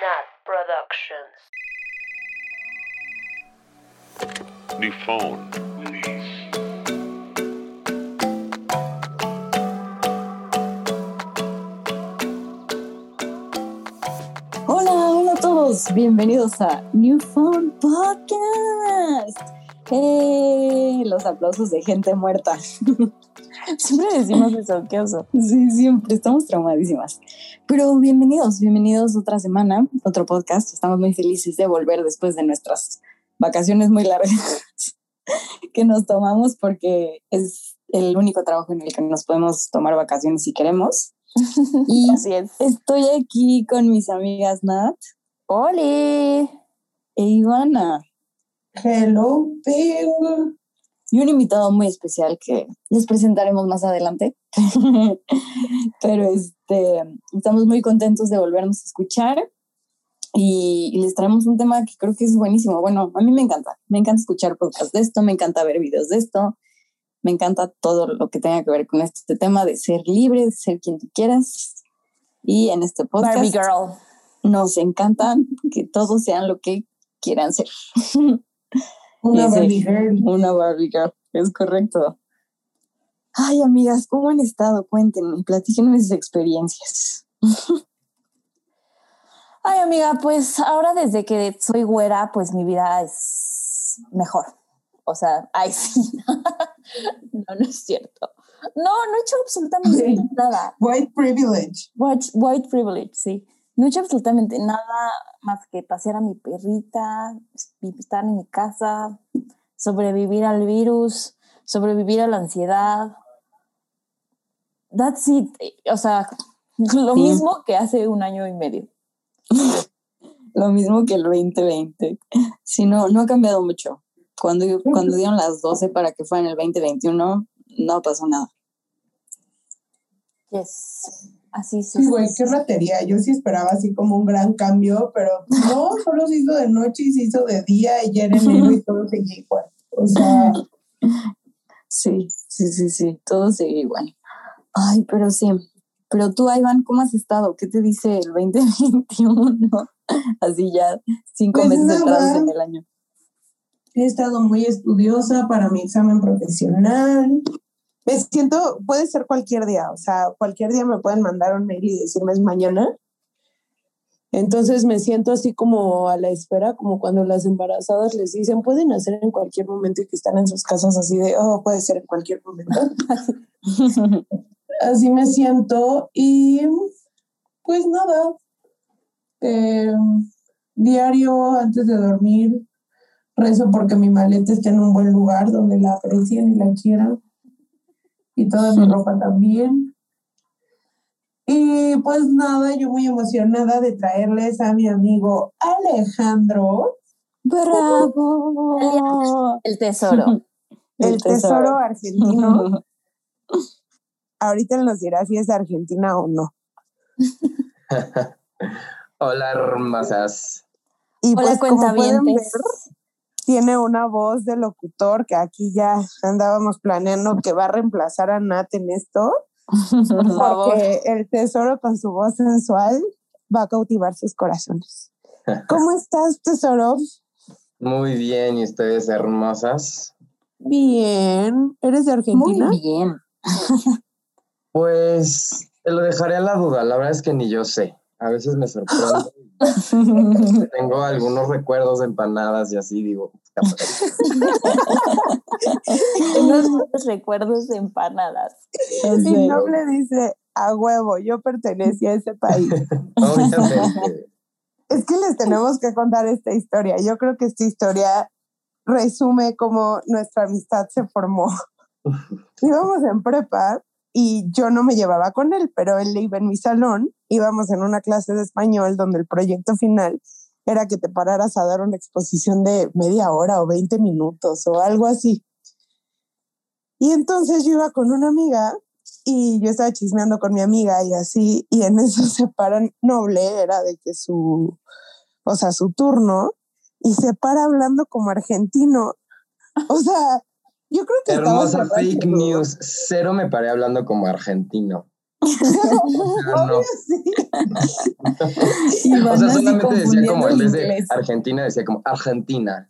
Nat Productions. New phone. Hola, hola a todos, bienvenidos a New Phone Podcast. ¡Eh! Los aplausos de gente muerta. Siempre decimos eso, qué oso. Sí, siempre estamos traumadísimas. Pero bienvenidos, bienvenidos otra semana, otro podcast. Estamos muy felices de volver después de nuestras vacaciones muy largas que nos tomamos porque es el único trabajo en el que nos podemos tomar vacaciones si queremos. Y Así es. estoy aquí con mis amigas Nat ¡Oli! e Ivana. Hello, Bill. Y un invitado muy especial que les presentaremos más adelante. Pero este, estamos muy contentos de volvernos a escuchar y, y les traemos un tema que creo que es buenísimo. Bueno, a mí me encanta, me encanta escuchar podcasts de esto, me encanta ver videos de esto, me encanta todo lo que tenga que ver con este tema de ser libre, de ser quien tú quieras. Y en este podcast Barbie Girl. nos encanta que todos sean lo que quieran ser. Una. Barbie girl. Una Barbie girl, es correcto. Ay, amigas, ¿cómo han estado? Cuéntenme, platíquenme sus experiencias. Ay, amiga, pues ahora desde que soy güera, pues mi vida es mejor. O sea, ay, sí. no, no es cierto. No, no he hecho absolutamente Sí. nada. White privilege. White, white privilege, sí. No he hecho absolutamente nada más que pasear a mi perrita, estar en mi casa, sobrevivir al virus, sobrevivir a la ansiedad. That's it. O sea, lo Sí. mismo que hace un año y medio. Lo mismo que el 2020. Sí, no, no ha cambiado mucho. Cuando, cuando dieron las 12 para que fuera en el 2021, no pasó nada. Yes. Así se Sí, güey, qué ratería. Yo sí esperaba así como un gran cambio, pero no, solo se hizo de noche y se hizo de día y ya era enero y todo seguía igual. O sea, Sí, sí, sí, sí, todo sigue igual. Ay, pero sí. Pero tú, Iván, ¿cómo has estado? ¿Qué te dice el 2021? Así ya cinco Pues meses entrados en el año. he estado muy estudiosa para mi examen profesional. Me siento, puede ser cualquier día, o sea, cualquier día me pueden mandar un mail y decirme es mañana. Entonces me siento así como a la espera, como cuando las embarazadas les dicen, pueden hacer en cualquier momento y que están en sus casas así de, oh, puede ser en cualquier momento. así me siento y pues nada, eh, diario antes de dormir rezo porque mi maleta esté en un buen lugar donde la aprecien y la quieran y toda mi ropa también. Y pues nada, yo muy emocionada de traerles a mi amigo Alejandro, ¡Bravo! El tesoro. el tesoro argentino. Ahorita él nos dirá si es de Argentina o no. Hola, hermosas. Y Hola, pues como pueden ver, cuentavientes. Tiene una voz de locutor que aquí ya andábamos planeando que va a reemplazar a Nat en esto, Por favor. porque el tesoro con su voz sensual va a cautivar sus corazones. ¿Cómo estás, tesoro? Muy bien, ¿y ustedes hermosas? Bien. ¿Eres de Muy Argentina? bien. Pues te lo dejaré a la duda, la verdad es que ni yo sé. A veces me sorprendo. Tengo algunos recuerdos de empanadas y así digo. Unos recuerdos de empanadas. Mi nombre dice, a huevo, yo pertenecía a ese país. obviamente. Es que les tenemos que contar esta historia. Yo creo que esta historia resume cómo nuestra amistad se formó. Íbamos en prepa y yo no me llevaba con él, pero él iba en mi salón. Íbamos en una clase de español donde el proyecto final era que te pararas a dar una exposición de media hora o 20 minutos o algo así. Y entonces yo iba con una amiga y yo estaba chismeando con mi amiga y así, y en eso se paran, Noble era de que su, o sea, su turno, y se para hablando como argentino. O sea, yo creo que Hermosa fake news. Cero me paré hablando como argentino. Obvio, sí. Y O sea, solamente decía como, en confundiendo vez de inglés. Argentina, decía como Argentina.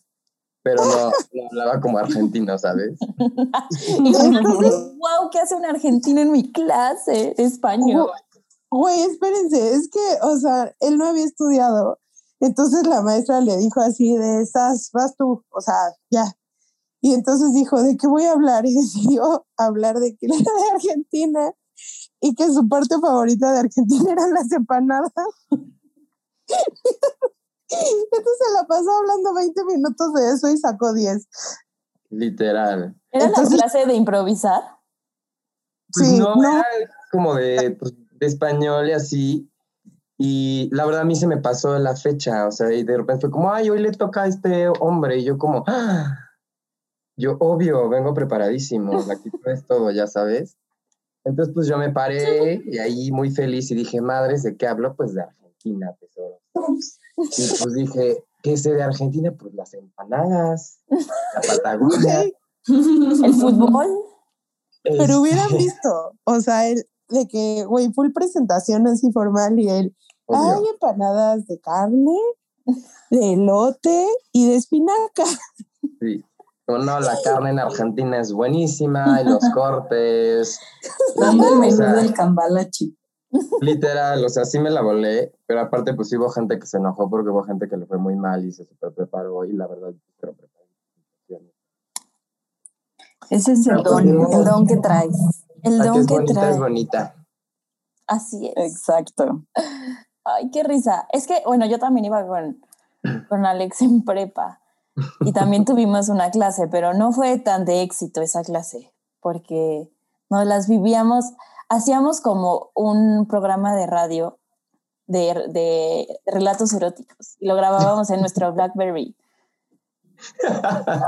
Pero no, no hablaba como argentino, ¿sabes? Y entonces, wow, ¿qué hace un argentino en mi clase de español? Güey, espérense, es que, o sea, él no había estudiado. Entonces la maestra le dijo así de estás, vas tú, o sea, ya. Y entonces dijo, ¿de qué voy a hablar? Y decidió hablar de que era de Argentina y que su parte favorita de Argentina eran las empanadas. Entonces se la pasó hablando 20 minutos de eso y sacó 10. Literal. ¿Era Entonces- la clase de improvisar? Pues Sí, no, no. era como de, pues, de español y así. Y la verdad a mí se me pasó la fecha, o sea, y de repente fue como, ay, hoy le toca a este hombre. Y yo como, "Ah". yo obvio, vengo preparadísimo, aquí es todo, ya sabes. Entonces pues yo me paré y ahí muy feliz y dije, madres, ¿de qué hablo? Pues de Argentina, tesoro. Y pues dije, ¿qué sé de Argentina? Pues las empanadas, la Patagonia. ¿El fútbol? pero hubieran este, visto, o sea, el, de que, güey, full presentación así formal y él, obvio. hay empanadas de carne, de elote y de espinaca. Sí. No, la carne en Argentina es buenísima y los cortes. Dando el menú sea, del cambalachi. Literal, o sea, sí me la volé, pero aparte pues sí hubo gente que se enojó porque hubo gente que le fue muy mal y se super preparó y la verdad, preparé. Ese es el Pero pues, don, ni modo. el don que traes. El don es que bonita trae. es bonita. Así es. Exacto. Ay, qué risa. Es que, bueno, yo también iba con, con Alex en prepa y también tuvimos una clase, pero no fue tan de éxito esa clase, porque nos las vivíamos, hacíamos como un programa de radio de, de relatos eróticos y lo grabábamos en nuestro Blackberry.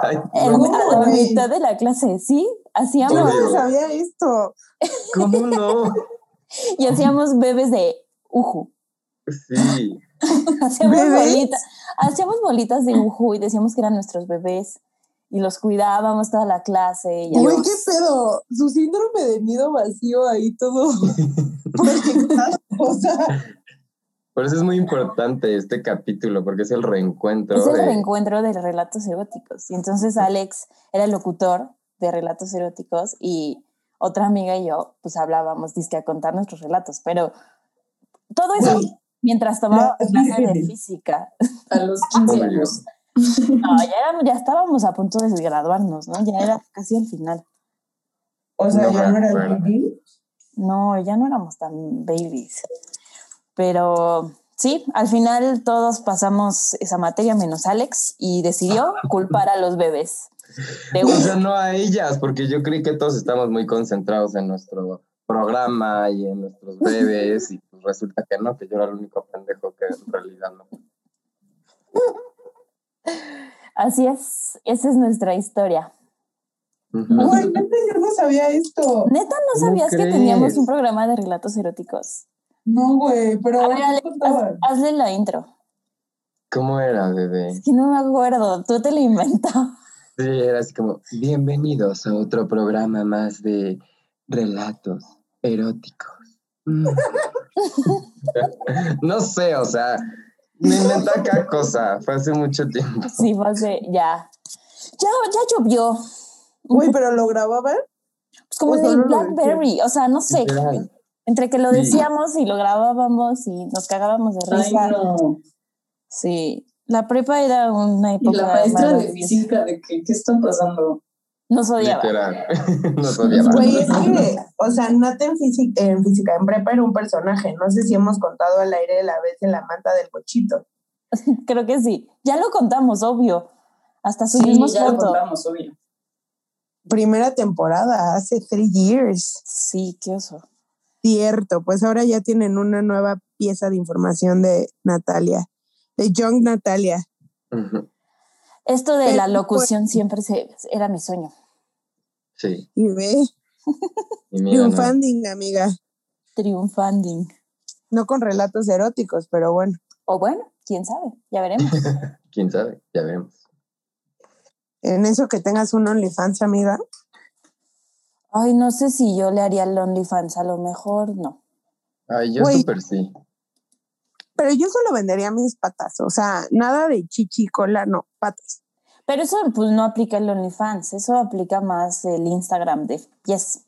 Ay, En- a la mitad de la clase, ¿sí? Hacíamos, Yo no sabía esto. ¿Cómo no? y hacíamos bebés de uju. Sí. Hacíamos ¿Bebés? bolitas, hacíamos bolitas de uju y decíamos que eran nuestros bebés y los cuidábamos toda la clase. Y así. qué pedo. Su síndrome de nido vacío ahí todo proyectado. O sea, Por eso es muy importante este capítulo, porque es el reencuentro. es el de- reencuentro de relatos eróticos. Y entonces Alex era el locutor de relatos eróticos y otra amiga y yo pues hablábamos, dizque a contar nuestros relatos, pero todo eso mientras tomaba las clase de física. A los 15 Obvio. años. No, ya, éramos- ya estábamos a punto de graduarnos, ¿no? Ya era casi al final. O sea, No ya no era acuerdo. baby. No, ya no éramos tan babies. Pero sí, al final todos pasamos esa materia menos Alex y decidió culpar a los bebés. De O sea, no a ellas, porque yo creí que todos estamos muy concentrados en nuestro programa y en nuestros bebés, y pues resulta que no, que yo era el único pendejo que en realidad no. Así es, esa es nuestra historia. Ujú. güey, neta, yo no sabía esto. Neta, ¿no ¿Cómo sabías que crees? teníamos un programa de relatos eróticos? No, güey, pero hazle la intro. ¿Cómo era, bebé? Es que no me acuerdo, tú te lo inventabas. Sí, era así como, bienvenidos a otro programa más de relatos eróticos. Mm. no sé, o sea, me inventé cada cosa, fue hace mucho tiempo. Sí, fue hace- ya. Ya, ya llovió. Güey, pero lo grababan. Pues como en el Blackberry, o sea, no sé. Entre que lo decíamos y lo grabábamos y nos cagábamos de Ay, risa. no. Sí, la prepa era una Y época. la maestra de física, de que, ¿qué está pasando? Nos odiaba. Literal. Nos odiaba. Güey, es que, o sea, Nata en física, en física, en prepa era un personaje. No sé si hemos contado al aire la vez de la manta del cochito. Creo que sí. Ya lo contamos, obvio. Hasta Sí, subimos ya lo contamos, obvio. Primera temporada, hace three years. Sí, qué oso. Cierto, pues ahora ya tienen una nueva pieza de información de Natalia, de Young Natalia. Esto de Pero, la pues- locución siempre se, era mi sueño. Sí. Y ve, Y mira, no. triunfanding, amiga. Triunfanding. No con relatos eróticos, pero bueno. O bueno, quién sabe, ya veremos. quién sabe, ya veremos. En eso que tengas un OnlyFans, amiga. Ay, no sé si yo le haría el OnlyFans, a lo mejor no. Ay, yo súper sí. Pero yo solo vendería mis patas, o sea, nada de chichi, cola, no, patas. Pero eso pues no aplica el OnlyFans, eso aplica más el Instagram de Yes.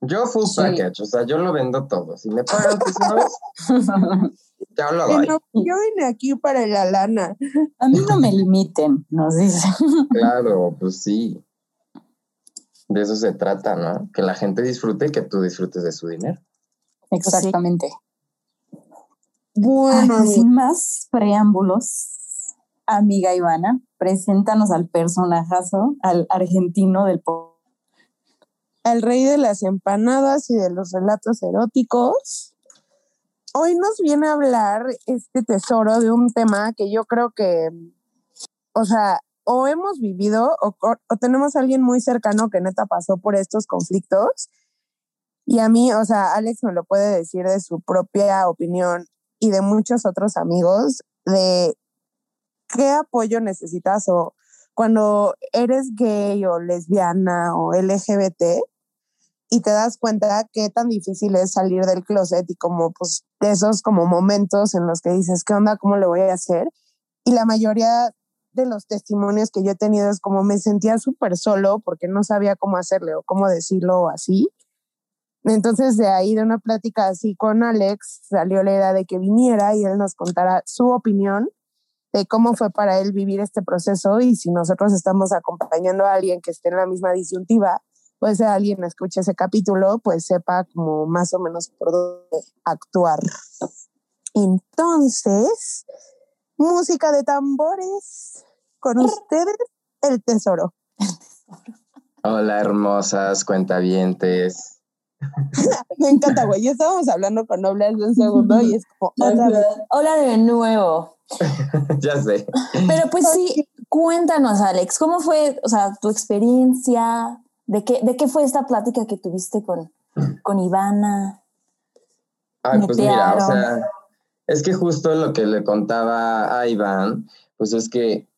Yo full Sí. package, o sea, yo lo vendo todo. Si me pagan tesoros, ya lo Que doy. no, yo vine aquí para la lana. A mí no me limiten, nos dicen. Claro, pues sí. De eso se trata, ¿no? Que la gente disfrute y que tú disfrutes de su dinero. Exactamente. Bueno, Ay, pues, amiga, sin más preámbulos, amiga Ivana, preséntanos al personajazo, al argentino del po- el rey de las empanadas y de los relatos eróticos. Hoy nos viene a hablar este tesoro de un tema que yo creo que, o sea, o hemos vivido o, o tenemos a alguien muy cercano que neta pasó por estos conflictos. Y a mí, o sea, Alex me lo puede decir de su propia opinión y de muchos otros amigos de qué apoyo necesitas o cuando eres gay o lesbiana o LGBT y te das cuenta qué tan difícil es salir del closet y como pues de esos como momentos en los que dices, ¿qué onda? ¿Cómo le voy a hacer? Y la mayoría de los testimonios que yo he tenido es como me sentía súper solo porque no sabía cómo hacerle o cómo decirlo o así. Entonces de ahí de una plática así con Alex salió la idea de que viniera y él nos contara su opinión cómo fue para él vivir este proceso y si nosotros estamos acompañando a alguien que esté en la misma disyuntiva, pues alguien escuche ese capítulo, pues sepa como más o menos por dónde actuar. Entonces, música de tambores con ustedes, el tesoro. Hola, hermosas cuentavientes. Me encanta, güey. Ya estábamos hablando con Noble hace un segundo y es como otra vez. Hola de nuevo. ya sé. Pero pues sí, cuéntanos, Alex, ¿cómo fue, o sea, tu experiencia? ¿De qué, de qué fue esta plática que tuviste con, con Ivana? Ay, pues mira, o sea, es que justo lo que le contaba a Iván, pues es que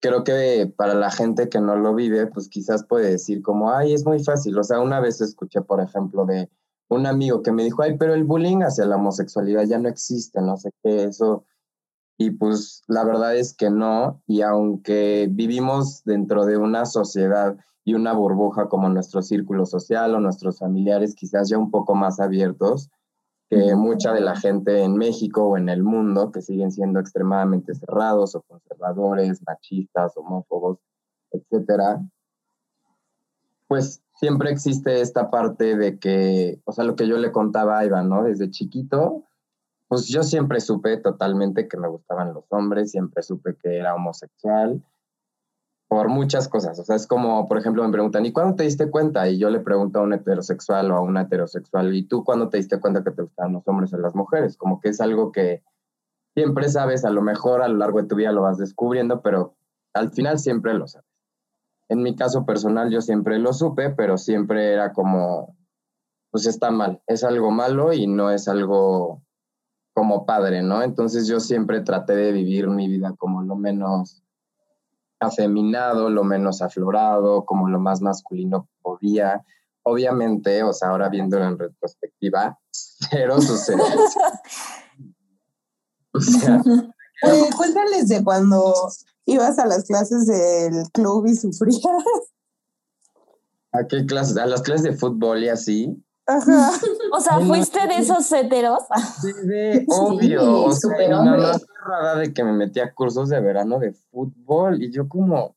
creo que para la gente que no lo vive, pues quizás puede decir como, ay, es muy fácil. O sea, una vez escuché, por ejemplo, de un amigo que me dijo, ay, pero el bullying hacia la homosexualidad ya no existe, no sé qué, eso. Y pues la verdad es que no, y aunque vivimos dentro de una sociedad y una burbuja como nuestro círculo social o nuestros familiares quizás ya un poco más abiertos, que mucha de la gente en México o en el mundo que siguen siendo extremadamente cerrados o conservadores, machistas, homófobos, etcétera, pues siempre existe esta parte de que, o sea, lo que yo le contaba a Iván, ¿no? Desde chiquito, pues yo siempre supe totalmente que me gustaban los hombres, siempre supe que era homosexual por muchas cosas. O sea, es como, por ejemplo, me preguntan, ¿y cuándo te diste cuenta? Y yo le pregunto a un heterosexual o a una heterosexual, ¿y tú cuándo te diste cuenta que te gustaban los hombres o las mujeres? Como que es algo que siempre sabes, a lo mejor a lo largo de tu vida lo vas descubriendo, pero al final siempre lo sabes. En mi caso personal yo siempre lo supe, pero siempre era como, pues está mal, es algo malo y no es algo como padre, ¿no? Entonces yo siempre traté de vivir mi vida como lo menos afeminado, lo menos aflorado, como lo más masculino podía. Obviamente, o sea, ahora viéndolo en retrospectiva, cero sucede. o sea, Oye, cuéntales de cuando ibas a las clases del club y sufrías. ¿a qué clases? A las clases de fútbol y así. Ajá. O sea, ¿fuiste de esos heteros? Sí, de obvio. o sea, superhombre. mamá cerrada de que me metía a cursos de verano de fútbol y yo como,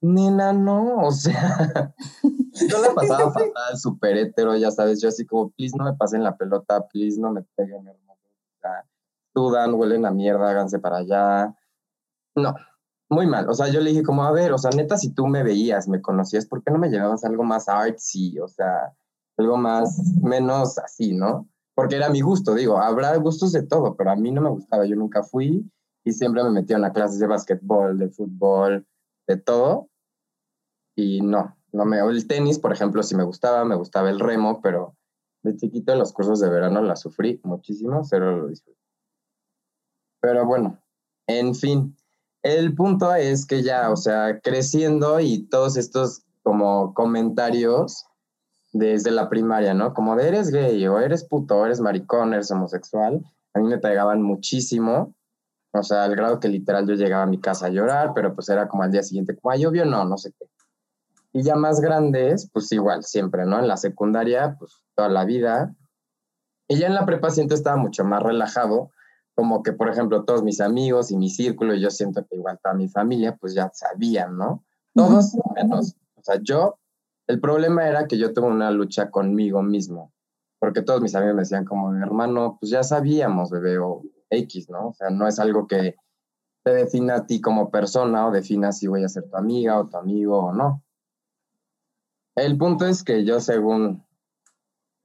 nena, no, o sea, yo la pasaba fatal, súper hetero, ya sabes, yo así como, please no me pasen la pelota, please no me peguen, hermano. Sudan, huelen a mierda, háganse para allá. No, muy mal. O sea, yo le dije como, a ver, o sea, neta, si tú me veías, me conocías, ¿por qué no me llevabas algo más artsy? O sea, algo más, menos así, ¿no? Porque era mi gusto, digo, habrá gustos de todo, pero a mí no me gustaba, yo nunca fui y siempre me en las clases de básquetbol, de fútbol, de todo. Y no, no me, el tenis, por ejemplo, sí me gustaba, me gustaba el remo, pero de chiquito los cursos de verano la sufrí muchísimo, cero lo disfruté. Pero bueno, en fin, el punto es que ya, o sea, creciendo y todos estos como comentarios, desde la primaria, ¿no? Como de eres gay o eres puto, o eres maricón, eres homosexual. A mí me pegaban muchísimo, o sea, al grado que literal yo llegaba a mi casa a llorar, pero pues era como al día siguiente, como, ay, obvio no, no sé qué. Y ya más grandes, pues igual, siempre, ¿no? En la secundaria, pues toda la vida. Y ya en la prepa siento estaba mucho más relajado, como que, por ejemplo, todos mis amigos y mi círculo, y yo siento que igual toda mi familia, pues ya sabían, ¿no? Todos menos. O sea, yo, el problema era que yo tuve una lucha conmigo mismo, porque todos mis amigos me decían como, hermano, pues ya sabíamos, bebé, o X, ¿no? O sea, no es algo que te defina a ti como persona o defina si voy a ser tu amiga o tu amigo o no. El punto es que yo según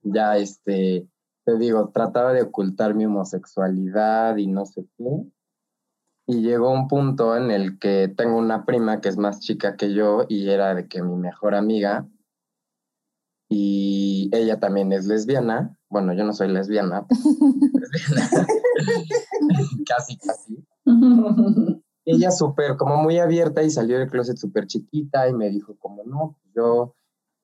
ya este te digo, trataba de ocultar mi homosexualidad y no sé qué. Y llegó un punto en el que tengo una prima que es más chica que yo y era de que mi mejor amiga. Y ella también es lesbiana. Bueno, yo no soy lesbiana. casi, casi. ella súper, como muy abierta y salió del closet súper chiquita y me dijo como, no, yo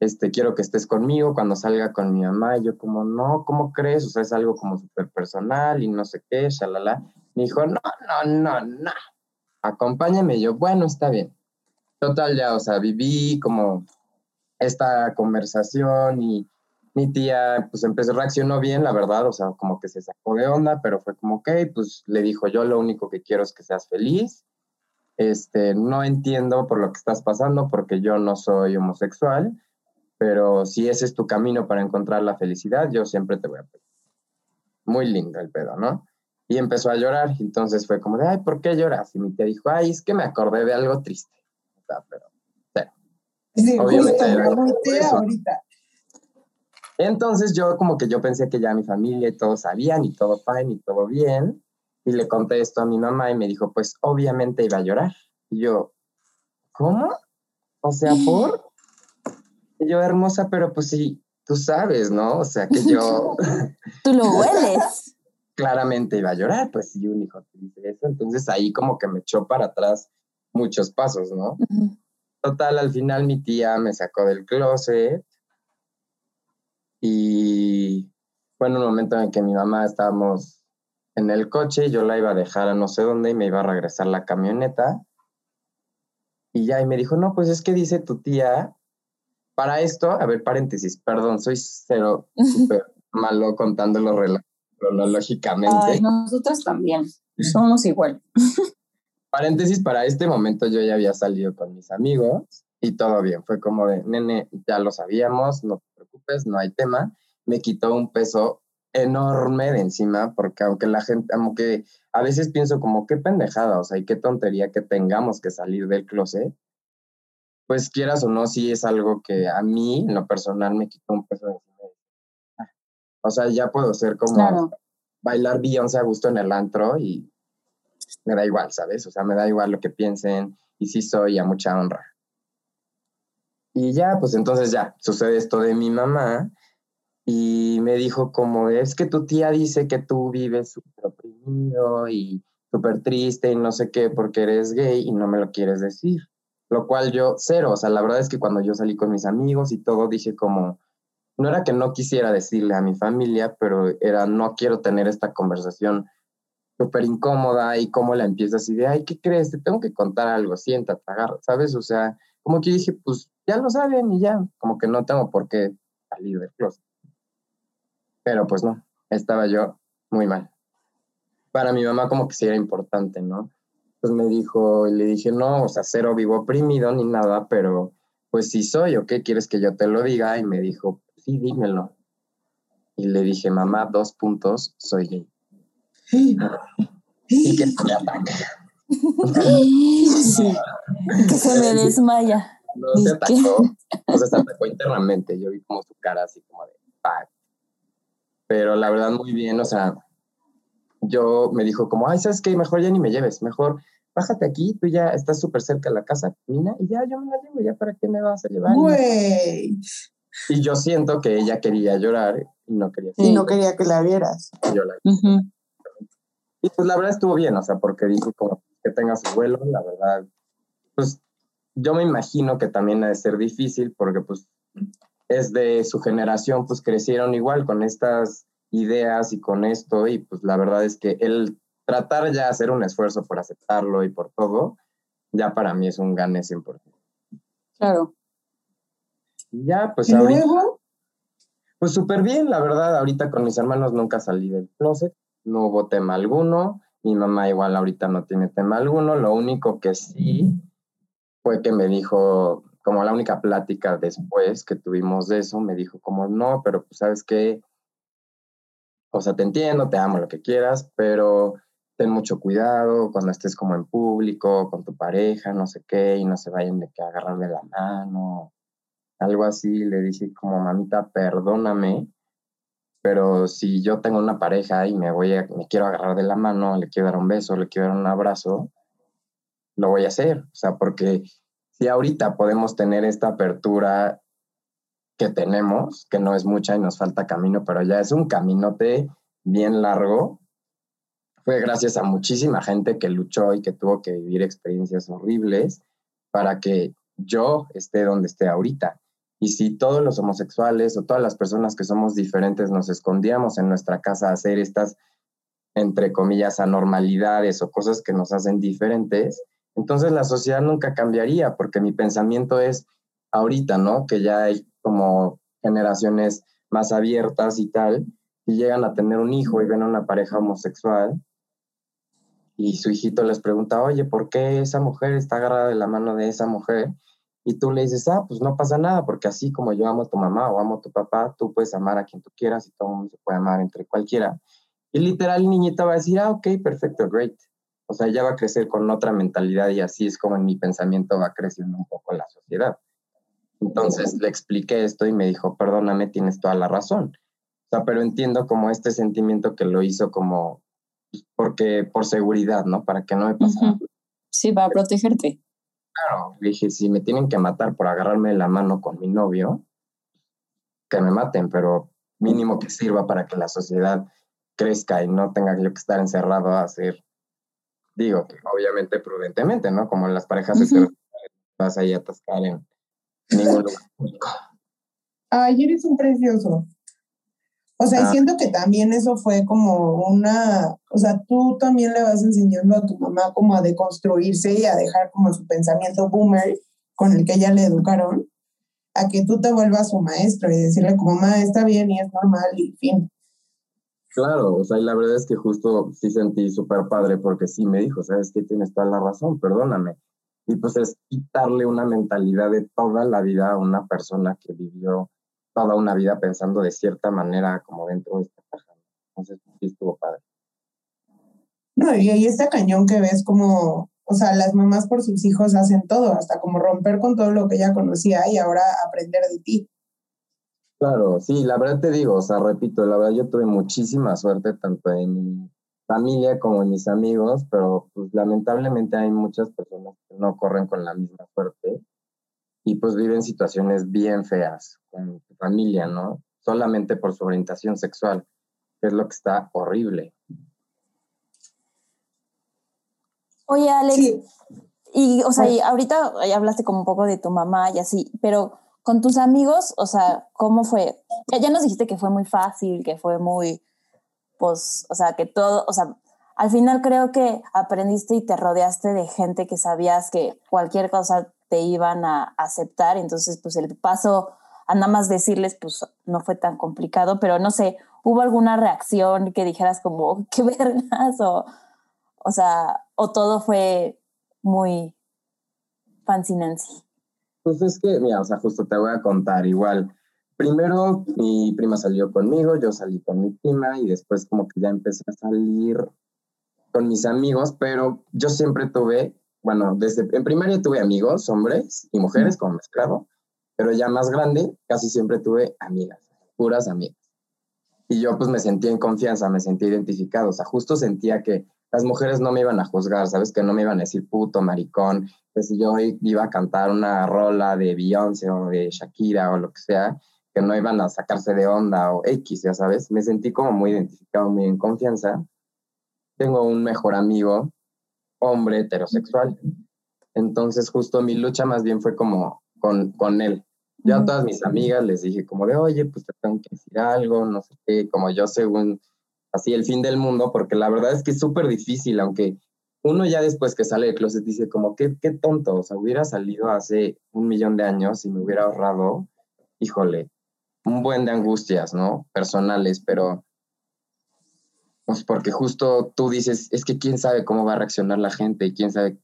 este, quiero que estés conmigo cuando salga con mi mamá. Y yo como, no, ¿cómo crees? O sea, es algo como súper personal y no sé qué, shalala. Me dijo, no, no, no, no, acompáñame. Y yo, bueno, está bien. Total, ya, o sea, viví como esta conversación y mi tía, pues empezó, reaccionó bien, la verdad, o sea, como que se sacó de onda, pero fue como, ok, pues le dijo, yo lo único que quiero es que seas feliz. Este, no entiendo por lo que estás pasando porque yo no soy homosexual, pero si ese es tu camino para encontrar la felicidad, yo siempre te voy a pedir. Muy lindo el pedo, ¿no? Y empezó a llorar, entonces fue como de, ay, ¿por qué lloras? Y mi tía dijo, ay, es que me acordé de algo triste. O sea, pero, Sí, Obviamente justo, ahorita. Entonces yo como que yo pensé que ya mi familia y todos sabían y todo fine y todo bien. Y le conté esto a mi mamá y me dijo, pues obviamente iba a llorar. Y yo, ¿cómo? O sea, ¿por? yo, hermosa, pero pues sí, tú sabes, ¿no? O sea, que yo... tú lo hueles. claramente iba a llorar, pues si un hijo te dice eso. Entonces ahí como que me echó para atrás muchos pasos, ¿no? Total, al final mi tía me sacó del closet y fue en un momento en que mi mamá estábamos en el coche yo la iba a dejar a no sé dónde y me iba a regresar la camioneta. Y ya, y me dijo, no, pues es que dice tu tía para esto, a ver, paréntesis, perdón, soy cero súper malo contándolo cronológicamente. Ay, nosotros también, somos igual. paréntesis, para este momento yo ya había salido con mis amigos y todo bien, fue como de, nene, ya lo sabíamos, no te preocupes, no hay tema. Me quitó un peso enorme de encima, porque aunque la gente, aunque a veces pienso como qué pendejada, o sea, y qué tontería que tengamos que salir del closet, pues quieras o no, sí es algo que a mí, en lo personal, me quitó un peso de encima. O sea, ya puedo ser como bailar Beyoncé a gusto en el antro y me da igual, ¿sabes? O sea, me da igual lo que piensen y sí soy a mucha honra. Y ya, pues entonces ya, sucede esto de mi mamá y me dijo como, es que tu tía dice que tú vives súper oprimido y súper triste y no sé qué porque eres gay y no me lo quieres decir lo cual yo cero, o sea, la verdad es que cuando yo salí con mis amigos y todo, dije como, no era que no quisiera decirle a mi familia, pero era, no quiero tener esta conversación súper incómoda y cómo la empiezas y de, ay, ¿qué crees? Te tengo que contar algo, siéntate, agarra, ¿sabes? O sea, como que dije, pues ya lo saben y ya, como que no tengo por qué salir del closet. Pero pues no, estaba yo muy mal. Para mi mamá como que sí era importante, ¿no? pues me dijo, y le dije, no, o sea, cero vivo oprimido ni nada, pero pues sí soy, ¿o qué quieres que yo te lo diga? Y me dijo, sí, dímelo. Y le dije, mamá, dos puntos, soy gay. Y que se ataca. Sí, que se me desmaya. No se atacó, o sea, se atacó internamente. Yo vi como su cara así como de, Pero la verdad, muy bien, o sea, yo me dijo como, ay, ¿sabes qué? Mejor ya ni me lleves, mejor bájate aquí, tú ya estás súper cerca de la casa, Mina, y ya yo me la llevo, ya para qué me vas a llevar. Güey. Y yo siento que ella quería llorar y no quería. Y no quería que la vieras. Yo la Y pues la verdad estuvo bien, o sea, porque dijo como que tenga su vuelo, la verdad, pues yo me imagino que también ha de ser difícil porque pues es de su generación, pues crecieron igual con estas ideas y con esto, y pues la verdad es que el tratar ya hacer un esfuerzo por aceptarlo y por todo, ya para mí es un gane 100%. Claro. Y ya, pues ¿Y ahorita, luego? pues súper bien, la verdad, ahorita con mis hermanos nunca salí del closet, no hubo tema alguno, mi mamá igual ahorita no tiene tema alguno, lo único que sí fue que me dijo, como la única plática después que tuvimos de eso, me dijo como, no, pero pues sabes qué, o sea, te entiendo, te amo, lo que quieras, pero ten mucho cuidado cuando estés como en público, con tu pareja, no sé qué, y no se vayan de que a agarrar de la mano, algo así, le dije como, mamita, perdóname, pero si yo tengo una pareja y me voy a, me quiero agarrar de la mano, le quiero dar un beso, le quiero dar un abrazo, lo voy a hacer, o sea, porque si ahorita podemos tener esta apertura que tenemos, que no es mucha y nos falta camino, pero ya es un caminote bien largo, fue gracias a muchísima gente que luchó y que tuvo que vivir experiencias horribles para que yo esté donde esté ahorita. Y si todos los homosexuales o todas las personas que somos diferentes nos escondíamos en nuestra casa a hacer estas, entre comillas, anormalidades o cosas que nos hacen diferentes, entonces la sociedad nunca cambiaría, porque mi pensamiento es ahorita, ¿no? Que ya hay como generaciones más abiertas y tal, y llegan a tener un hijo y ven a una pareja homosexual, y su hijito les pregunta, oye, ¿por qué esa mujer está agarrada de la mano de esa mujer? Y tú le dices, ah, pues no pasa nada, porque así como yo amo a tu mamá o amo a tu papá, tú puedes amar a quien tú quieras y todo el mundo se puede amar entre cualquiera. Y literal, el niñito va a decir, ah, ok, perfecto, great. O sea, ya va a crecer con otra mentalidad y así es como en mi pensamiento va creciendo un poco la sociedad. Entonces le expliqué esto y me dijo, perdóname, tienes toda la razón. O sea, pero entiendo como este sentimiento que lo hizo como, pues, porque por seguridad, ¿no? Para que no me pasara. Ujú. Sí, para protegerte. Claro, dije, si me tienen que matar por agarrarme la mano con mi novio, que me maten, pero mínimo que sirva para que la sociedad crezca y no tenga yo que estar encerrado a hacer, digo, que obviamente prudentemente, ¿no? Como las parejas Ujú. heterosexuales, vas ahí a atascar en ningún lugar público. Ay, eres un precioso. O sea, Ah. siento que también eso fue como una, o sea, tú también le vas enseñando a tu mamá como a deconstruirse y a dejar como su pensamiento boomer con el que ella le educaron, a que tú te vuelvas su maestro y decirle como, mamá, está bien y es normal y fin. Claro, o sea, y la verdad es que justo sí sentí súper padre porque sí me dijo, sabes que tienes toda la razón, perdóname. Y pues es quitarle una mentalidad de toda la vida a una persona que vivió toda una vida pensando de cierta manera como dentro de esta caja. Entonces sí estuvo padre. No, y ahí está cañón que ves como, o sea, las mamás por sus hijos hacen todo, hasta como romper con todo lo que ella conocía y ahora aprender de ti. Claro, sí, la verdad te digo, o sea, repito, la verdad yo tuve muchísima suerte tanto en mi familia como en mis amigos, pero pues lamentablemente hay muchas personas que no corren con la misma suerte y pues viven situaciones bien feas con tu familia, ¿no? Solamente por su orientación sexual, que es lo que está horrible. Oye, Alex, Sí, y, o sea, y ahorita ya hablaste como un poco de tu mamá y así, pero con tus amigos, o sea, ¿cómo fue? Ya, ya nos dijiste que fue muy fácil, que fue muy, pues, o sea, que todo, o sea, al final creo que aprendiste y te rodeaste de gente que sabías que cualquier cosa te iban a aceptar, entonces, pues, el paso a nada más decirles, pues, no fue tan complicado, pero no sé, ¿hubo alguna reacción que dijeras como, qué vergas? O, o sea, o todo fue muy fancy Nancy. Pues es que, mira, o sea, justo te voy a contar igual. Primero mi prima salió conmigo, yo salí con mi prima y después como que ya empecé a salir con mis amigos, pero yo siempre tuve, bueno, desde en primaria tuve amigos, hombres y mujeres como mezclado, pero ya más grande casi siempre tuve amigas, puras amigas. Y yo pues me sentía en confianza, me sentía identificado, o sea, justo sentía que las mujeres no me iban a juzgar, ¿sabes? Que no me iban a decir puto, maricón, que si yo iba a cantar una rola de Beyoncé o de Shakira o lo que sea, que no iban a sacarse de onda o X, ya sabes. Me sentí como muy identificado, muy en confianza. Tengo un mejor amigo, hombre heterosexual. Entonces justo mi lucha más bien fue como con, con él. Yo a todas mis amigas les dije como de, oye, pues te tengo que decir algo, no sé qué, como yo según así el fin del mundo, porque la verdad es que es súper difícil, aunque uno ya después que sale del closet dice como, qué, qué tonto, o sea, hubiera salido hace un millón de años y me hubiera ahorrado, híjole, un buen de angustias, ¿no? Personales, pero pues porque justo tú dices, es que quién sabe cómo va a reaccionar la gente, quién sabe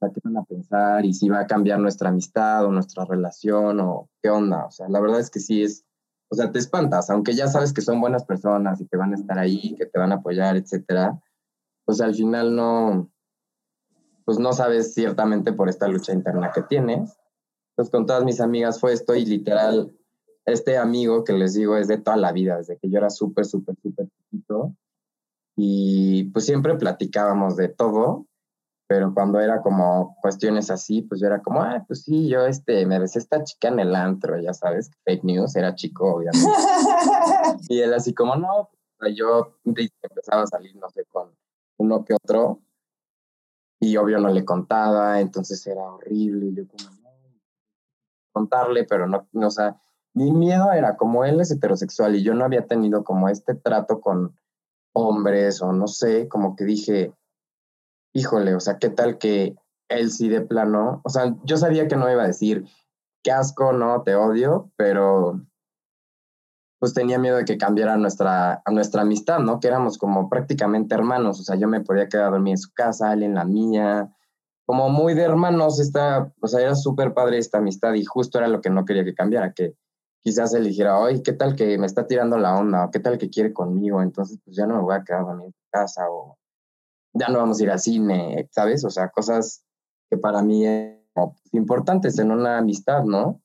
qué van a pensar y si va a cambiar nuestra amistad o nuestra relación o qué onda. O sea, la verdad es que sí es, o sea, te espantas, aunque ya sabes que son buenas personas y que van a estar ahí, que te van a apoyar, etcétera. Pues al final no, pues no sabes ciertamente por esta lucha interna que tienes. Entonces con todas mis amigas fue esto y literal, este amigo que les digo es de toda la vida, desde que yo era súper, súper, súper chiquito y pues siempre platicábamos de todo, pero cuando era como cuestiones así, pues yo era como, ah, pues sí, yo este, me besé esta chica en el antro, ya sabes, fake news, era chico, obviamente. y él así como, no, yo empezaba a salir, no sé, con uno que otro, y obvio no le contaba, entonces era horrible, y yo como, no, contarle, pero no, no, o sea, mi miedo era como él es heterosexual y yo no había tenido como este trato con hombres o no sé, como que dije, híjole, o sea, ¿qué tal que él sí de plano? O sea, yo sabía que no iba a decir, qué asco, no, te odio, pero pues tenía miedo de que cambiara nuestra, nuestra amistad, ¿no? Que éramos como prácticamente hermanos, o sea, yo me podía quedar dormir en su casa, él en la mía, como muy de hermanos, esta, o sea, era súper padre esta amistad y justo era lo que no quería que cambiara, que quizás él dijera, oye, ¿qué tal que me está tirando la onda? ¿O qué tal que quiere conmigo? Entonces, pues ya no me voy a quedar en su casa o ya no vamos a ir al cine, ¿sabes? O sea, cosas que para mí son importantes en una amistad, ¿no?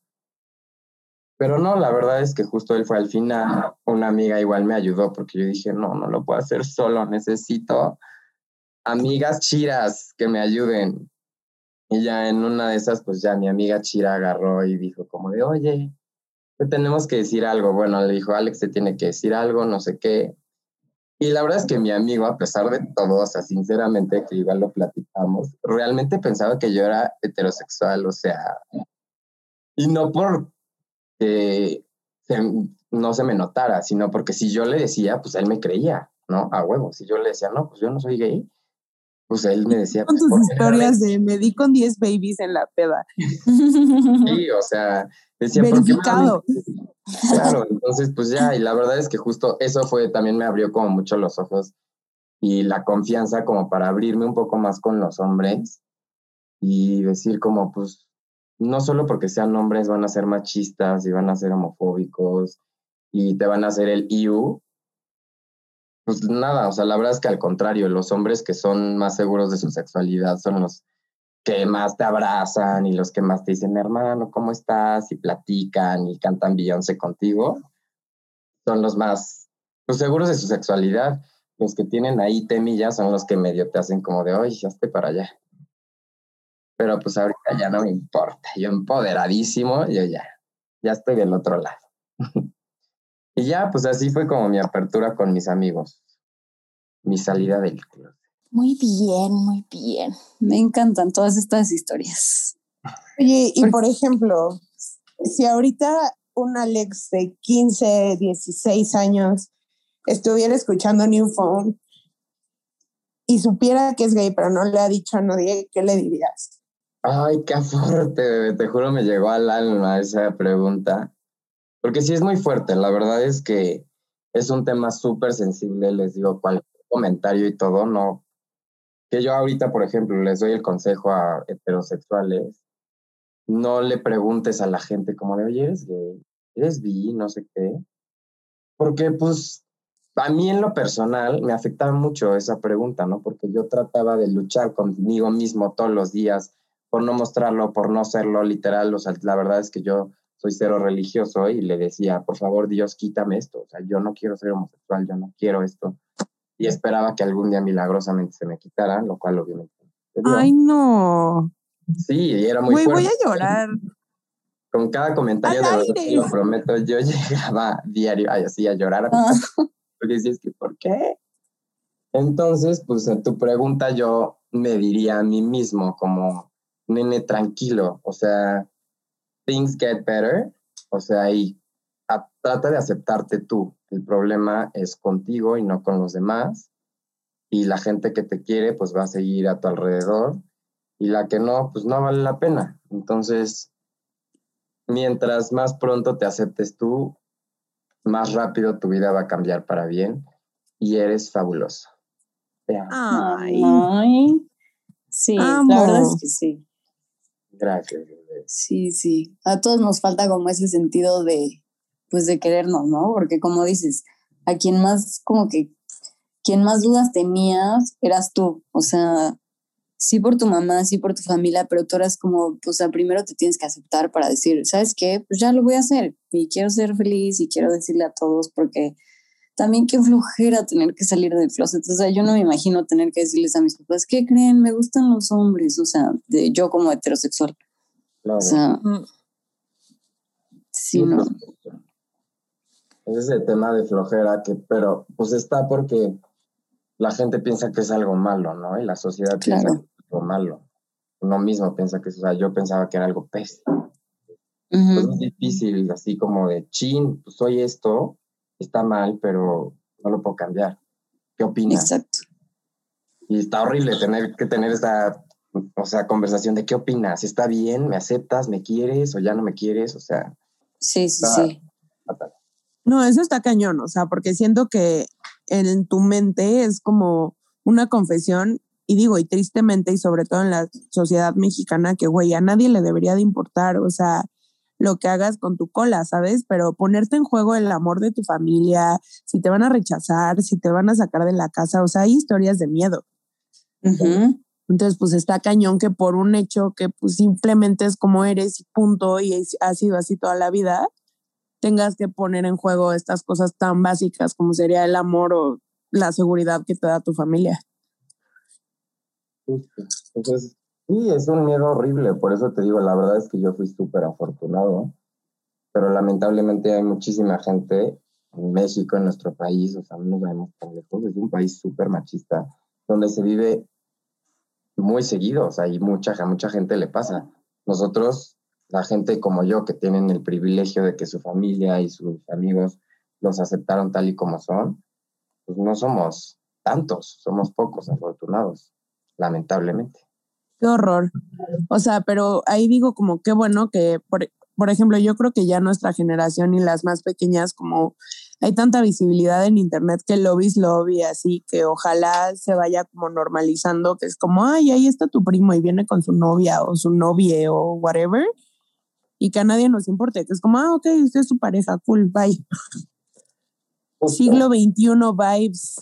Pero no, la verdad es que justo él fue al final, una amiga igual me ayudó porque yo dije, no, no lo puedo hacer solo, necesito amigas chiras que me ayuden. Y ya en una de esas, pues ya mi amiga chira agarró y dijo como de, oye, tenemos que decir algo. Bueno, le dijo, Alex, te tiene que decir algo, no sé qué. Y la verdad es que mi amigo, a pesar de todo, o sea, sinceramente, que igual lo platicamos, realmente pensaba que yo era heterosexual, o sea, y no por que no se me notara, sino porque si yo le decía, pues él me creía, ¿no? A huevo. Si yo le decía, no, pues yo no soy gay, pues él me decía. Con pues, tus historias de me di con 10 babies en la peda. Sí, o sea, decía. Verificado. Claro, entonces pues ya, y la verdad es que justo eso fue, también me abrió como mucho los ojos y la confianza como para abrirme un poco más con los hombres y decir como pues no solo porque sean hombres van a ser machistas y van a ser homofóbicos y te van a hacer el IU, pues nada, o sea, la verdad es que al contrario, los hombres que son más seguros de su sexualidad son los que más te abrazan y los que más te dicen, hermano, ¿cómo estás? Y platican y cantan Beyoncé contigo, son los más pues, seguros de su sexualidad. Los que tienen ahí temillas son los que medio te hacen como de, oye, ya esté para allá. Pero pues ahorita ya no me importa, yo empoderadísimo, yo ya, ya estoy del otro lado. y ya, pues así fue como mi apertura con mis amigos, mi salida del club. Muy bien, muy bien. Me encantan todas estas historias. Oye, y por ejemplo, si ahorita un Alex de 15, 16 años estuviera escuchando New Phone y supiera que es gay, pero no le ha dicho a nadie, ¿qué le dirías? Ay, qué fuerte, te juro me llegó al alma esa pregunta. Porque sí es muy fuerte, la verdad es que es un tema súper sensible, les digo, cualquier comentario y todo, no, que yo ahorita, por ejemplo, les doy el consejo a heterosexuales, no le preguntes a la gente como de, oye, eres gay, eres bi, no sé qué. Porque pues a mí en lo personal me afectaba mucho esa pregunta, ¿no? Porque yo trataba de luchar conmigo mismo todos los días por no mostrarlo, por no serlo literal. O sea, la verdad es que yo soy cero religioso y le decía, por favor, Dios, quítame esto. O sea, yo no quiero ser homosexual, yo no quiero esto y esperaba que algún día milagrosamente se me quitara, lo cual obviamente. Ay, no. Sí, y era muy fuerte. Voy a llorar. Con cada comentario de lo prometo, yo llegaba diario así a llorar. Ah. Porque decías que, ¿por qué? Entonces, pues en tu pregunta yo me diría a mí mismo como, nene, tranquilo, o sea, things get better, O sea, y trata de aceptarte tú. El problema es contigo y no con los demás. Y la gente que te quiere, pues va a seguir a tu alrededor. Y la que no, pues no vale la pena. Entonces, mientras más pronto te aceptes tú, más rápido tu vida va a cambiar para bien y eres fabuloso. Ay. Sí, la verdad es que sí. Gracias. Sí, sí. A todos nos falta como ese sentido de, pues de querernos, ¿no? Porque como dices, a quien más, como que, quien más dudas tenías eras tú. O sea, sí por tu mamá, sí por tu familia, pero tú eras como, pues sea, primero te tienes que aceptar para decir, ¿sabes qué? Pues ya lo voy a hacer y quiero ser feliz y quiero decirle a todos porque también qué flojera tener que salir del closet. O sea, yo no me imagino tener que decirles a mis papás, ¿qué creen? Me gustan los hombres, o sea, de, yo como heterosexual. O sea, mm. sí, no. Ese es el tema de flojera que, pero pues está porque la gente piensa que es algo malo, ¿no? Y la sociedad piensa que es algo malo. Uno mismo piensa que es, o sea, yo pensaba que era algo pésimo. Pues es difícil, así como de, chin, pues soy esto, está mal, pero no lo puedo cambiar. ¿Qué opinas? Exacto. Y está horrible tener que tener esta, o sea, conversación de qué opinas, ¿está bien? ¿Me aceptas? ¿Me quieres? ¿O ya no me quieres? O sea. Sí, sí, sí. No, eso está cañón, o sea, porque siento que en tu mente es como una confesión, y digo, y tristemente, y sobre todo en la sociedad mexicana, que, güey, a nadie le debería de importar, o sea, lo que hagas con tu cola, ¿sabes? Pero ponerte en juego el amor de tu familia, si te van a rechazar, si te van a sacar de la casa, o sea, hay historias de miedo. Entonces, pues está cañón que por un hecho que pues simplemente es como eres y punto, y ha sido así toda la vida, tengas que poner en juego estas cosas tan básicas como sería el amor o la seguridad que te da tu familia. Sí, es un miedo horrible, por eso te digo, la verdad es que yo fui súper afortunado, pero lamentablemente hay muchísima gente en México, en nuestro país, o sea, no nos vemos tan lejos, es un país súper machista, donde se vive muy seguido, o sea, y mucha, mucha gente le pasa. Nosotros, la gente como yo, que tienen el privilegio de que su familia y sus amigos los aceptaron tal y como son, pues no somos tantos, somos pocos afortunados, lamentablemente. Qué horror. O sea, pero ahí digo como qué bueno que, por, por ejemplo, yo creo que ya nuestra generación y las más pequeñas, como hay tanta visibilidad en internet que lobby es lobby, así que ojalá se vaya como normalizando, que es como, ay, ahí está tu primo y viene con su novia o su novia o whatever, y que a nadie nos importe, que es como, ah, ok, usted es su pareja, cool, bye. Siglo XXI vibes.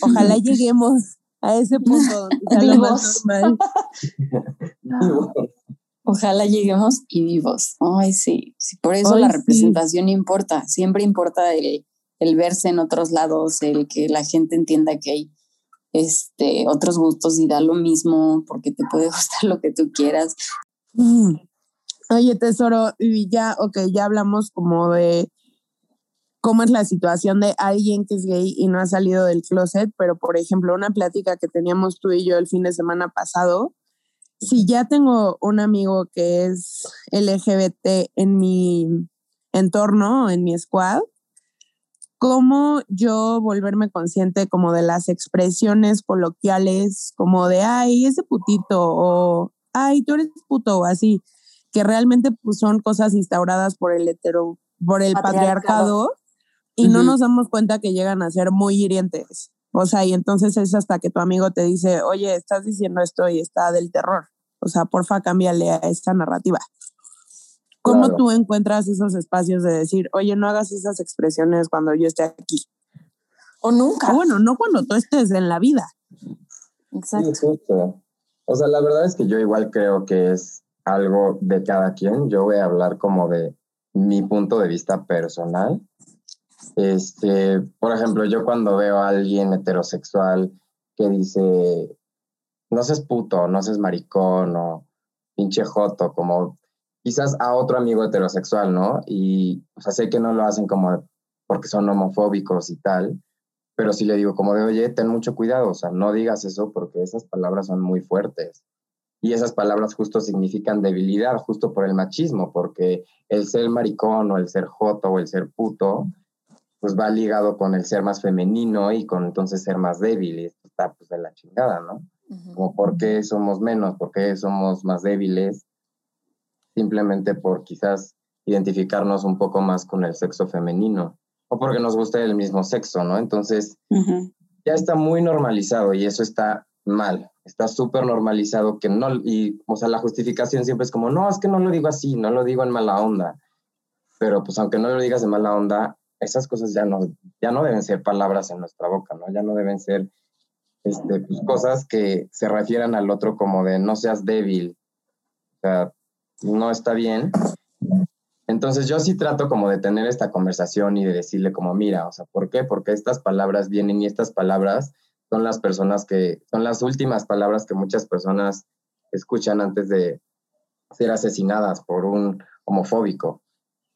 Ojalá lleguemos a ese punto vivos. Ojalá lleguemos y vivos. Ay, sí, sí por eso la representación importa. Siempre importa el, el, verse en otros lados, el que la gente entienda que hay este, otros gustos y da lo mismo, porque te puede gustar lo que tú quieras. Mm. Oye, tesoro, y ya, ok, ya hablamos como de cómo es la situación de alguien que es gay y no ha salido del closet, pero por ejemplo, una plática que teníamos tú y yo el fin de semana pasado, si ya tengo un amigo que es LGBT en mi entorno, en mi squad, ¿cómo yo volverme consciente como de las expresiones coloquiales, como de, ay, ese putito, o, ay, tú eres puto, o así, que realmente pues, son cosas instauradas por el hetero, por el patriarcado y no nos damos cuenta que llegan a ser muy hirientes. O sea, y entonces es hasta que tu amigo te dice, oye, estás diciendo esto y está del terror. O sea, porfa, cámbiale a esta narrativa. ¿Cómo tú encuentras esos espacios de decir, oye, no hagas esas expresiones cuando yo esté aquí? O nunca. bueno, no cuando tú estés en la vida. Exacto. O sea, la verdad es que yo igual creo que es algo de cada quien. Yo voy a hablar como de mi punto de vista personal este, por ejemplo, yo cuando veo a alguien heterosexual que dice, no seas puto, no seas maricón o pinche joto, como quizás a otro amigo heterosexual, ¿no? Y, o sea, sé que no lo hacen como porque son homofóbicos y tal, pero sí le digo como de, oye, ten mucho cuidado, o sea, no digas eso porque esas palabras son muy fuertes. Y esas palabras justo significan debilidad, justo por el machismo, porque el ser maricón o el ser joto o el ser puto, pues va ligado con el ser más femenino y con entonces ser más débil. Y esto está pues de la chingada, ¿no? Como por qué somos menos, por qué somos más débiles, simplemente por quizás identificarnos un poco más con el sexo femenino o porque nos gusta el mismo sexo, ¿no? Entonces, ya está muy normalizado y eso está mal, está súper normalizado que no, y o sea, la justificación siempre es como, no, es que no lo digo así, no lo digo en mala onda, pero pues aunque no lo digas en mala onda, esas cosas ya no, ya no deben ser palabras en nuestra boca, ¿no? Ya no deben ser este, pues, cosas que se refieran al otro como de no seas débil, no está bien. Entonces yo sí trato como de tener esta conversación y de decirle como, mira, o sea, ¿por qué? Porque estas palabras vienen y estas palabras son las personas que, son las últimas palabras que muchas personas escuchan antes de ser asesinadas por un homofóbico.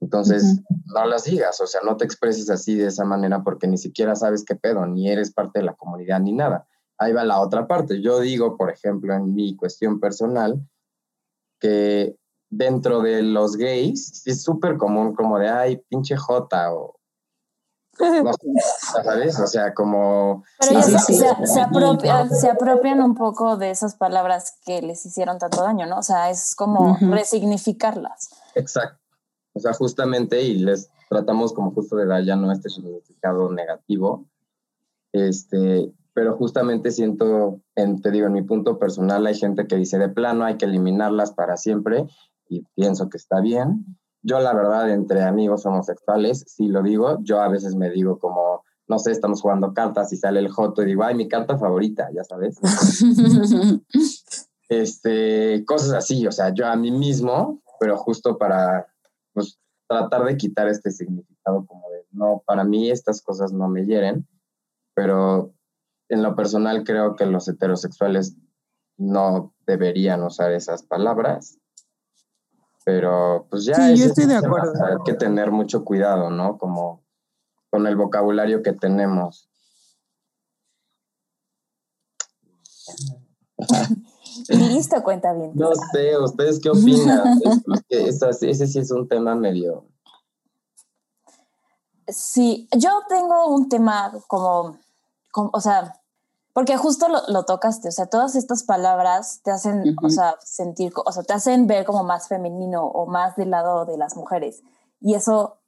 Entonces, no las digas, o sea, no te expreses así de esa manera porque ni siquiera sabes qué pedo, ni eres parte de la comunidad ni nada. Ahí va la otra parte. Yo digo, por ejemplo, en mi cuestión personal, que dentro de los gays es súper común como de, ay, pinche jota o... No, ¿Sabes? O sea, como... Pero se, se, apropian, un poco de esas palabras que les hicieron tanto daño, ¿no? O sea, es como resignificarlas. Exacto. O sea, justamente, y les tratamos como justo de dar ya no este significado negativo, este, pero justamente siento, en, te digo, en mi punto personal hay gente que dice de plano hay que eliminarlas para siempre y pienso que está bien. Yo la verdad, entre amigos homosexuales, si lo digo, yo a veces me digo como, no sé, estamos jugando cartas y sale el joto y digo, ay, mi carta favorita, ya sabes. este, cosas así, o sea, yo a mí mismo, pero justo para tratar de quitar este significado como de, no, para mí estas cosas no me hieren, pero en lo personal creo que los heterosexuales no deberían usar esas palabras pero pues ya sí, yo estoy de acuerdo. hay que tener mucho cuidado, ¿no? Como con el vocabulario que tenemos. Listo, cuenta bien. No sé, ¿ustedes qué opinan? ese sí es un tema medio. Sí, yo tengo un tema como, como o sea, porque justo lo, lo, tocaste, o sea, todas estas palabras te hacen, o sea, sentir, o sea, te hacen ver como más femenino o más del lado de las mujeres. Y eso,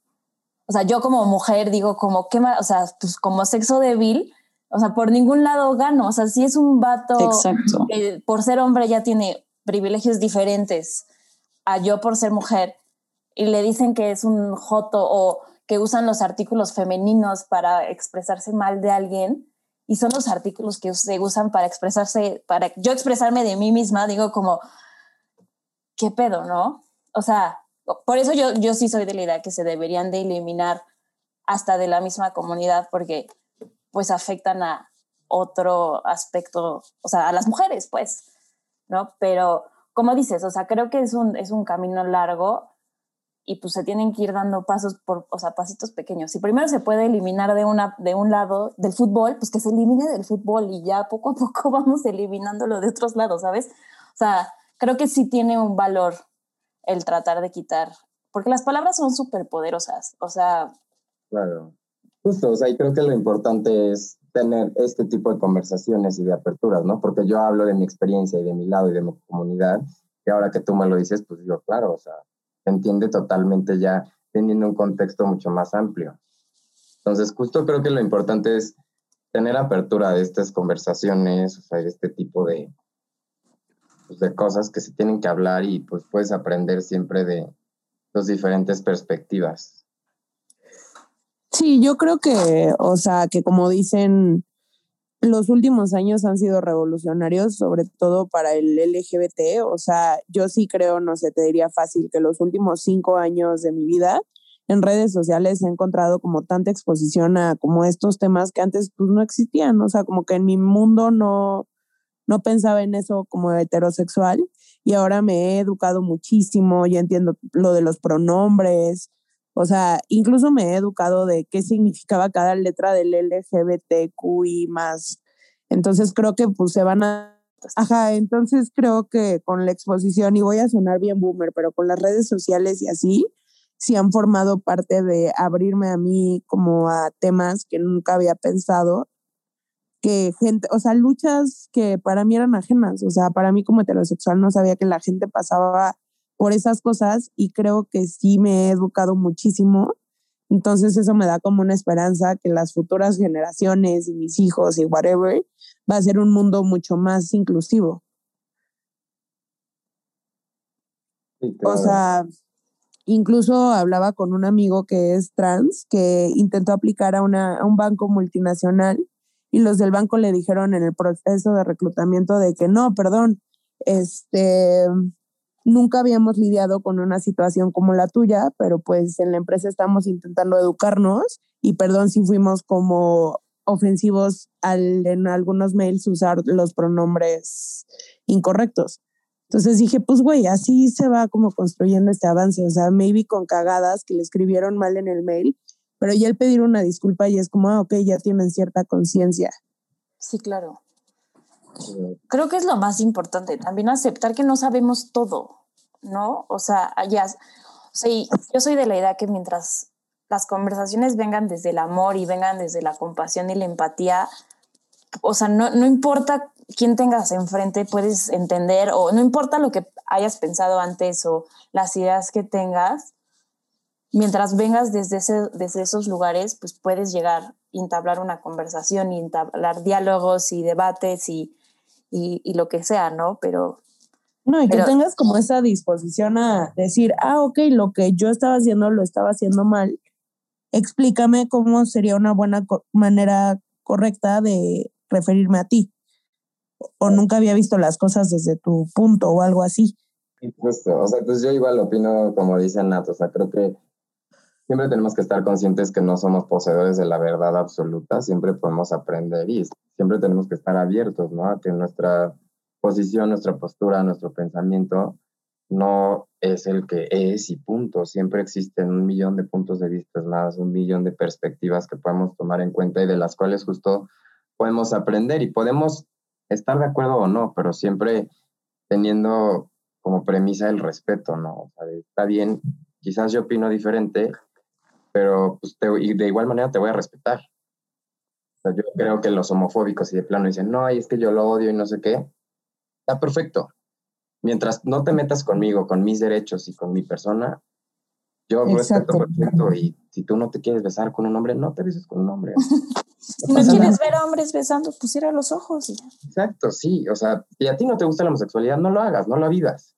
o sea, yo como mujer digo como, ¿qué? O sea, pues como sexo débil, o sea, por ningún lado gano. O sea, si es un vato que por ser hombre ya tiene privilegios diferentes a yo por ser mujer y le dicen que es un joto o que usan los artículos femeninos para expresarse mal de alguien, y son los artículos que se usan para expresarse, para yo expresarme de mí misma, digo como, ¿qué pedo, no? O sea, por eso yo, yo sí soy de la idea que se deberían de eliminar hasta de la misma comunidad porque pues afectan a otro aspecto, o sea, a las mujeres, pues, ¿no? Pero como dices, o sea, creo que es un, es un camino largo y pues se tienen que ir dando pasos por, o sea, pasitos pequeños. Si primero se puede eliminar de, una, de un lado del fútbol, pues que se elimine del fútbol y ya poco a poco vamos eliminándolo de otros lados, ¿sabes? O sea, creo que sí tiene un valor el tratar de quitar, porque las palabras son súper poderosas, o sea... Claro, justo, o sea, y creo que lo importante es tener este tipo de conversaciones y de aperturas, ¿no? Porque yo hablo de mi experiencia y de mi lado y de mi comunidad, y ahora que tú me lo dices, pues digo, claro, o sea, entiende totalmente ya teniendo un contexto mucho más amplio. Entonces, justo creo que lo importante es tener apertura de estas conversaciones, o sea, de este tipo de, pues, de cosas que se tienen que hablar y pues puedes aprender siempre de las diferentes perspectivas. Sí, yo creo que, o sea, que como dicen, los últimos años han sido revolucionarios, sobre todo para el LGBT. O sea, yo sí creo, no sé, te diría fácil que los últimos cinco años de mi vida en redes sociales he encontrado como tanta exposición a como estos temas que antes pues no existían. O sea, como que en mi mundo no, no pensaba en eso como heterosexual y ahora me he educado muchísimo, ya entiendo lo de los pronombres, o sea, incluso me he educado de qué significaba cada letra del LGBTQI más. Entonces creo que pues se van Ajá, entonces creo que con la exposición, y voy a sonar bien boomer, pero con las redes sociales y así, sí han formado parte de abrirme a mí como a temas que nunca había pensado, que gente, o sea, luchas que para mí eran ajenas, o sea, para mí como heterosexual no sabía que la gente pasaba por esas cosas y creo que sí me he educado muchísimo. Entonces eso me da como una esperanza que las futuras generaciones y mis hijos y whatever va a ser un mundo mucho más inclusivo. O sea, incluso hablaba con un amigo que es trans, que intentó aplicar a, una, a un banco multinacional y los del banco le dijeron en el proceso de reclutamiento de que no, perdón, este, nunca habíamos lidiado con una situación como la tuya, pero pues en la empresa estamos intentando educarnos y perdón si fuimos como ofensivos al en algunos mails usar los pronombres incorrectos. Entonces dije, pues güey, así se va como construyendo este avance, o sea, maybe con cagadas que le escribieron mal en el mail, pero ya el pedir una disculpa y es como, ah, ok, ya tienen cierta conciencia. Sí, claro. Creo que es lo más importante, también aceptar que no sabemos todo, ¿no? O sea, ya, sí, yo soy de la idea que mientras las conversaciones vengan desde el amor y vengan desde la compasión y la empatía, o sea, no, no importa quién tengas enfrente, puedes entender, o no importa lo que hayas pensado antes o las ideas que tengas, mientras vengas desde, ese, desde esos lugares, pues puedes llegar, entablar una conversación y entablar diálogos y debates y, y, lo que sea, ¿no? Pero... No, y que tengas como esa disposición a decir, ah, ok, lo que yo estaba haciendo lo estaba haciendo mal. Explícame cómo sería una buena manera correcta de referirme a ti. O nunca había visto las cosas desde tu punto o algo así. Justo, o sea, pues yo igual opino como dice Nat, o sea, creo que siempre tenemos que estar conscientes que no somos poseedores de la verdad absoluta, siempre podemos aprender y siempre tenemos que estar abiertos, ¿no? A que nuestra posición, nuestra postura, nuestro pensamiento no es el que es y punto. Siempre existen un millón de puntos de vista más, un millón de perspectivas que podemos tomar en cuenta y de las cuales justo podemos aprender y podemos estar de acuerdo o no, pero siempre teniendo como premisa el respeto, ¿no? O sea, está bien, quizás yo opino diferente, pero pues y de igual manera te voy a respetar yo creo que los homofóbicos y de plano dicen, no, es que yo lo odio y no sé qué, está perfecto. Mientras no te metas conmigo, con mis derechos y con mi persona, yo respeto perfecto. Y si tú no te quieres besar con un hombre, no te beses con un hombre. si no quieres ver a hombres besando, pues cierra los ojos. Y Exacto, sí. O sea, si a ti no te gusta la homosexualidad, no lo hagas, no la vivas.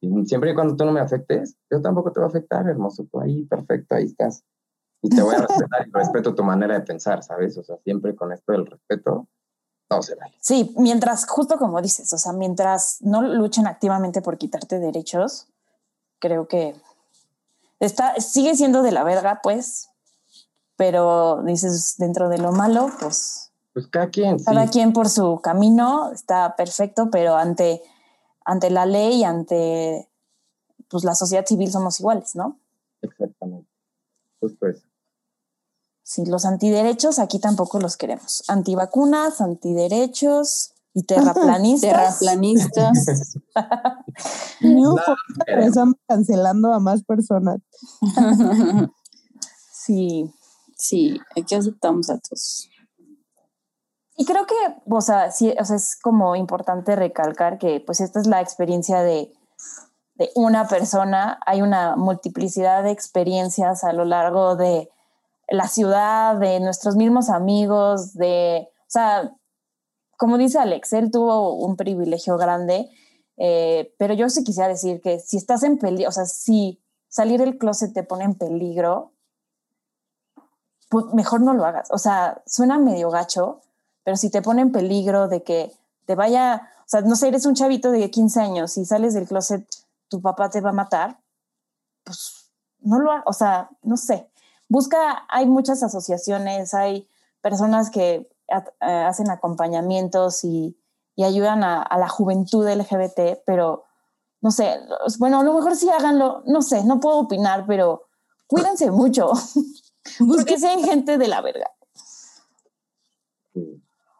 Y siempre y cuando tú no me afectes, yo tampoco te voy a afectar, hermoso. Tú ahí, perfecto, ahí estás y te voy a respetar y respeto tu manera de pensar, ¿sabes? O sea, siempre con esto del respeto, todo se vale. Sí, mientras, justo como dices, o sea, mientras no luchen activamente por quitarte derechos, creo que está, sigue siendo de la verga, pues, pero dices, dentro de lo malo, pues... Pues cada quien. Cada quien por su camino está perfecto, pero ante, ante la ley, ante pues, la sociedad civil somos iguales, ¿no? Exactamente. Justo eso. Sí, los antiderechos aquí tampoco los queremos. Antivacunas, antiderechos y terraplanistas. terraplanistas. no, están cancelando a más personas. sí. Sí, aquí aceptamos a todos. Y creo que, o sea, sí, o sea, es como importante recalcar que pues esta es la experiencia de, de una persona. Hay una multiplicidad de experiencias a lo largo de la ciudad, de nuestros mismos amigos, de, o sea, como dice Alex, él tuvo un privilegio grande, eh, pero yo sí quisiera decir que si estás en peligro, o sea, si salir del closet te pone en peligro, pues mejor no lo hagas. O sea, suena medio gacho, pero si te pone en peligro de que te vaya, o sea, no sé, eres un chavito de 15 años y sales del closet, tu papá te va a matar, pues no lo hagas, o sea, no sé busca, hay muchas asociaciones, hay personas que eh, hacen acompañamientos y, ayudan a, la juventud LGBT, pero no sé, bueno, a lo mejor sí háganlo, no sé, no puedo opinar, pero cuídense mucho, porque sean gente de la verga.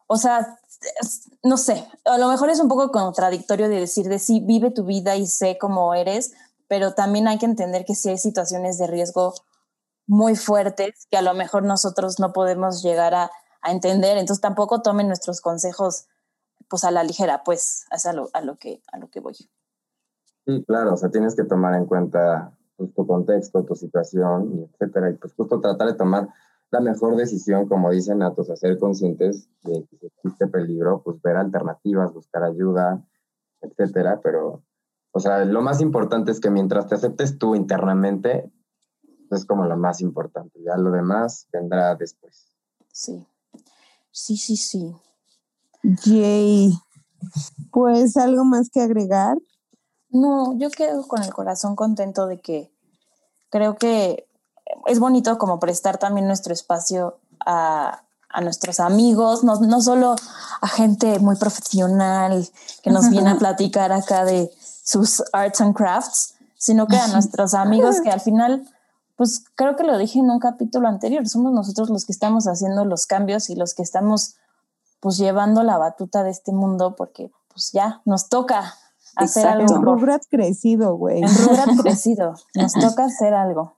o sea, no sé, a lo mejor es un poco contradictorio de decir de sí, vive tu vida y sé cómo eres, pero también hay que entender que sí hay situaciones de riesgo muy fuertes que a lo mejor nosotros no podemos llegar a, entender, entonces tampoco tomen nuestros consejos pues a la ligera, pues es a lo, a lo, que, a lo que voy. Sí, claro, o sea, tienes que tomar en cuenta pues, tu contexto, tu situación, etcétera, y pues justo tratar de tomar la mejor decisión, como dicen Natos, hacer conscientes de que existe peligro, pues ver alternativas, buscar ayuda, etcétera, pero, o sea, lo más importante es que mientras te aceptes tú internamente, es como lo más importante, ya lo demás vendrá después. Sí, sí, sí, sí. Yay. Pues algo más que agregar. No, yo quedo con el corazón contento de que creo que es bonito como prestar también nuestro espacio a, nuestros amigos, no, no, solo a gente muy profesional que nos viene a platicar acá de sus arts and crafts, sino que a nuestros amigos que al final, pues creo que lo dije en un capítulo anterior, somos nosotros los que estamos haciendo los cambios y los que estamos pues llevando la batuta de este mundo porque pues ya nos toca hacer algo. En Rugrat crecido, güey. En Rugrat crecido, nos toca hacer algo.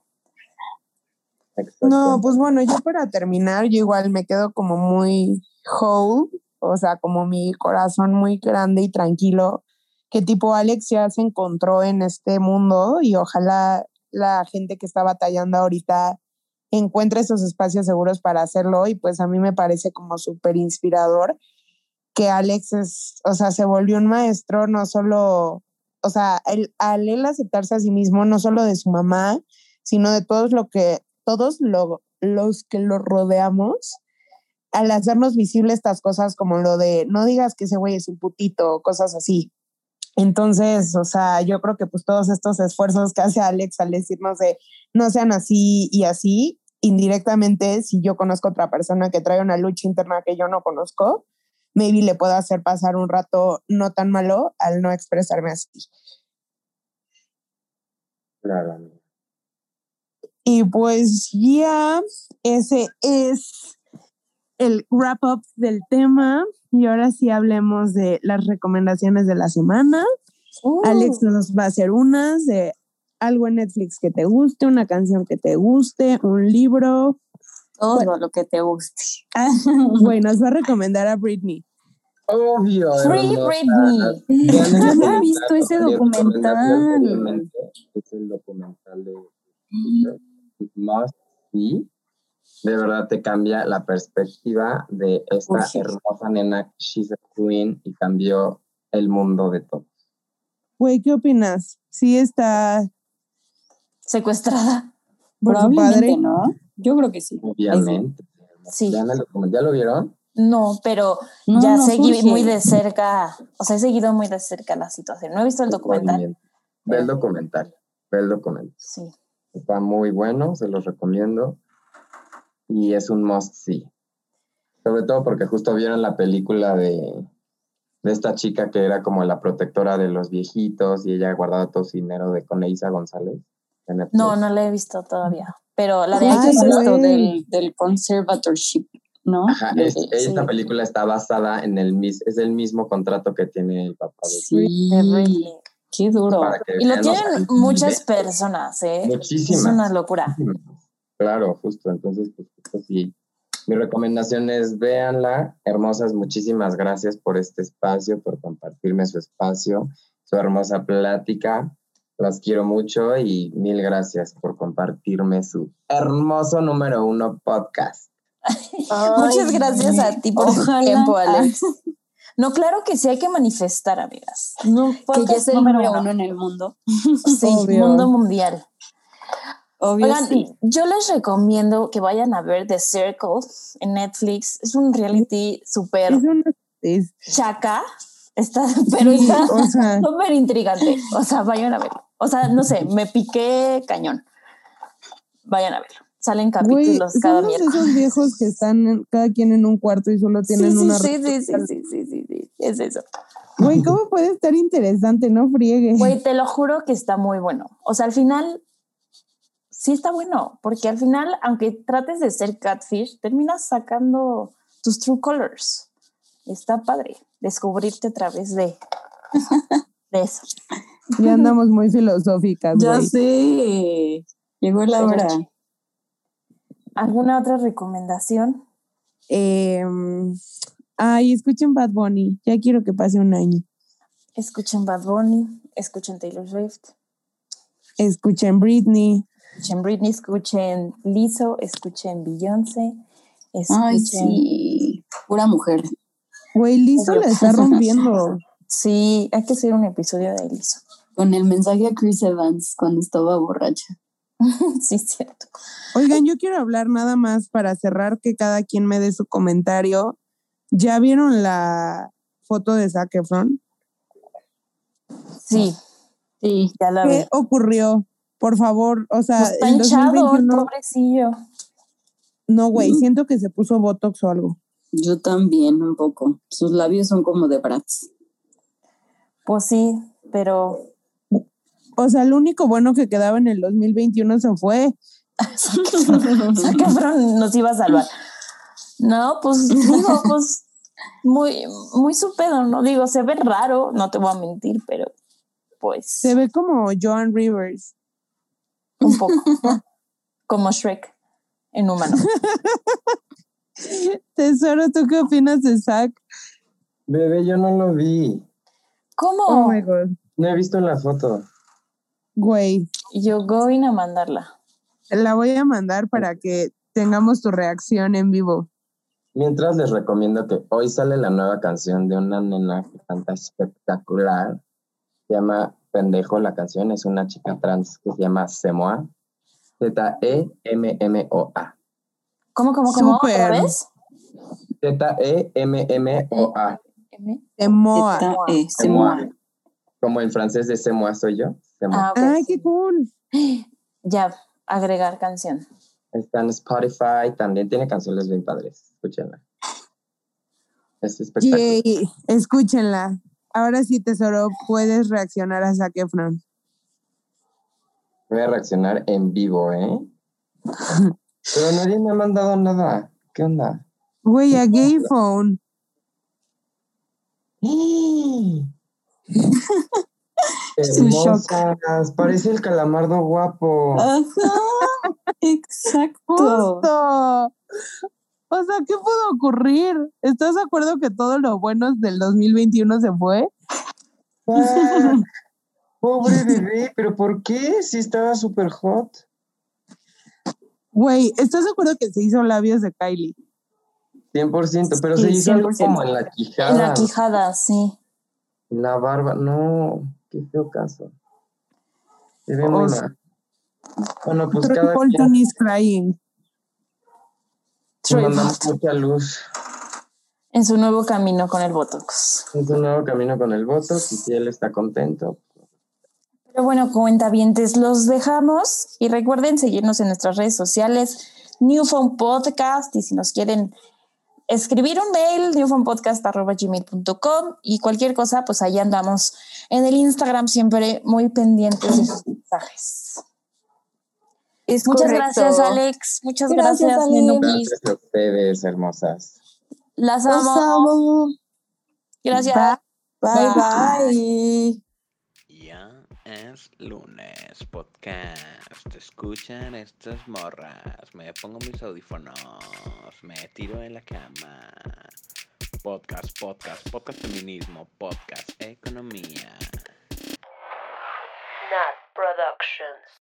No, pues bueno, yo para terminar, yo igual me quedo como muy whole, o sea, como mi corazón muy grande y tranquilo, que tipo Alex ya se encontró en este mundo y ojalá la gente que está batallando ahorita encuentre esos espacios seguros para hacerlo y pues a mí me parece como súper inspirador que Alex es, o sea, se volvió un maestro no solo, o sea, el, al él aceptarse a sí mismo, no solo de su mamá, sino de todos lo que todos los que lo rodeamos, al hacernos visibles estas cosas como lo de no digas que ese güey es un putito, cosas así. Entonces, o sea, yo creo que pues todos estos esfuerzos que hace Alex al decirnos de no sean así y así, indirectamente, si yo conozco otra persona que trae una lucha interna que yo no conozco, maybe le puedo hacer pasar un rato no tan malo al no expresarme así. Claro. Y pues ya ese es el wrap up del tema. Y ahora sí hablemos de las recomendaciones de la semana. Uh. Alex nos va a hacer unas de algo en Netflix que te guste, una canción que te guste, un libro. Todo lo que te guste. bueno, nos va a recomendar a Britney. Obvio. Free Britney. Yo no he visto ese documental. Es el documental de must see, de verdad te cambia la perspectiva de esta hermosa nena, she's a queen, y cambió el mundo de todos. Güey, ¿qué opinas? Sí está secuestrada. Por su padre, ¿no? Yo creo que sí. Obviamente. Sí. ¿Ya, lo, vieron? No, pero ya seguí muy de cerca, o sea, he seguido muy de cerca la situación. No he visto el documental. Ve el documental, ve el documental. Sí. Está muy bueno, se los recomiendo. Y es un must see. Sobre todo porque justo vieron la película de, de esta chica que era como la protectora de los viejitos y ella guardaba todo su dinero de Coneisa González. No, no la he visto todavía. Pero la de ah, es esto del, del conservatorship, ¿no? Ajá, esta película está basada en el es el mismo contrato que tiene el papá de sí. Qué duro. Y lo tienen muchas personas, ¿eh? Muchísimas. Es una locura. Claro, justo. Entonces, pues justo sí. Mi recomendación es véanla. Hermosas, muchísimas gracias por este espacio, por compartirme su espacio, su hermosa plática. Las quiero mucho y mil gracias por compartirme su hermoso número uno podcast. Muchas gracias a ti por tu tiempo, Alex. No, claro que sí hay que manifestar, amigas. No, que ya es el número uno. en el mundo. Sí, mundo mundial. Oigan, yo les recomiendo que vayan a ver The Circle en Netflix. Es un reality súper chaca. Está, pero está súper intrigante. O sea, vayan a verlo. O sea, no sé, me piqué cañón. Vayan a verlo. Salen capítulos cada miércoles. esos viejos que están cada quien en un cuarto y solo tienen una. Sí, sí, sí, sí, sí, sí, sí, es eso. Güey, ¿cómo puede estar interesante? No friegue. Güey, te lo juro que está muy bueno. O sea, al final sí está bueno, porque al final, aunque trates de ser catfish, terminas sacando tus true colors. está padre descubrirte a través de, de eso. Ya andamos muy filosóficas, Ya sé. Llegó la hora. ¿Alguna otra recomendación? Em, ay, escuchen Bad Bunny. Ya quiero que pase un año. Escuchen Bad Bunny, escuchen Taylor Swift, Escuchen Britney. Escuchen Britney, escuchen Lizzo, escuchen Beyoncé, escuchen... Ay, sí. Pura mujer. Güey, Lizzo la está rompiendo. Sí, hay que hacer un episodio de Lizzo. Con el mensaje a Chris Evans cuando estaba borracha. sí, es cierto. Oigan, yo quiero hablar nada más para cerrar que cada quien me dé su comentario. ¿Ya vieron la foto de Zac Efron? Sí, Sí. ya la vi. ¿Qué ocurrió? Por favor, o sea, Pues está en hinchado, el 2021 pobrecillo. no, güey, Mm. siento que se puso Botox o algo. Yo también, un poco. Sus labios son como de Bratz. Pues sí, pero O sea, lo único bueno que quedaba en el 2021 se fue. Zac Efron nos iba a salvar. No, pues digo, pues muy, muy su pedo, ¿no? Digo, se ve raro, no te voy a mentir, pero pues Se ve como Joan Rivers. Un poco. Como Shrek en humano. Tesoro, ¿tú qué opinas de Zac? Bebé, yo no lo vi. ¿Cómo? Oh my god. No he visto la foto. Güey, Yo going a mandarla. la voy a mandar para que tengamos tu reacción en vivo. Mientras les recomiendo que hoy sale la nueva canción de una nena que canta espectacular. Se llama Pendejo la canción. Es una chica trans que se llama Semoa. E Z-E-M-M-O-A. ¿Cómo, cómo, cómo? ¿Otra Súper. vez? E Z-E-M-M-O-A. Semoa. mueve. Como el francés de Semoa soy yo. Semoa. Ah. Ay, qué cool. Ya, agregar canción. Está en Spotify. También tiene canciones bien padres. Escúchenla. Es espectacular. Yay, escúchenla. Ahora sí, Tesoro, puedes reaccionar a Zac Efron. Voy a reaccionar en vivo, ¿eh? Pero nadie me ha mandado nada. ¿Qué onda? Güey, a Gay Phone. Hermosas, parece el calamardo guapo. Ajá. Exacto. Justo. O sea, ¿qué pudo ocurrir? ¿Estás de acuerdo que todo lo bueno del 2021 se fue? Ah, pobre bebé, pero ¿por qué? Si estaba súper hot. Güey, ¿estás de acuerdo que se hizo labios de Kylie? 100%, pero Sí, se hizo algo 100%. como en la quijada. En la quijada, sí. en la barba. No, qué feo caso. Se ve muy mal. Bueno, pues cada Bolton quien is crying. Mandamos mucha luz. En su nuevo camino con el Botox. Es un nuevo camino con el voto. y si él está contento, Pero bueno, cuentavientes, los dejamos y recuerden seguirnos en nuestras redes sociales, Newfound Podcast, y si nos quieren escribir un mail, newfoundpodcast.gmail.com y cualquier cosa, pues ahí andamos en el Instagram siempre muy pendientes de sus mensajes. Es Muchas correcto. gracias, Alex. Muchas Gracias, gracias, Alex. Gracias a ustedes, hermosas. Las amo. amo. Gracias. Bye, bye. Ya es lunes, podcast. Escuchan estas morras. Me pongo mis audífonos. Me tiro en la cama. Podcast, podcast, podcast feminismo, podcast economía. Nat Productions.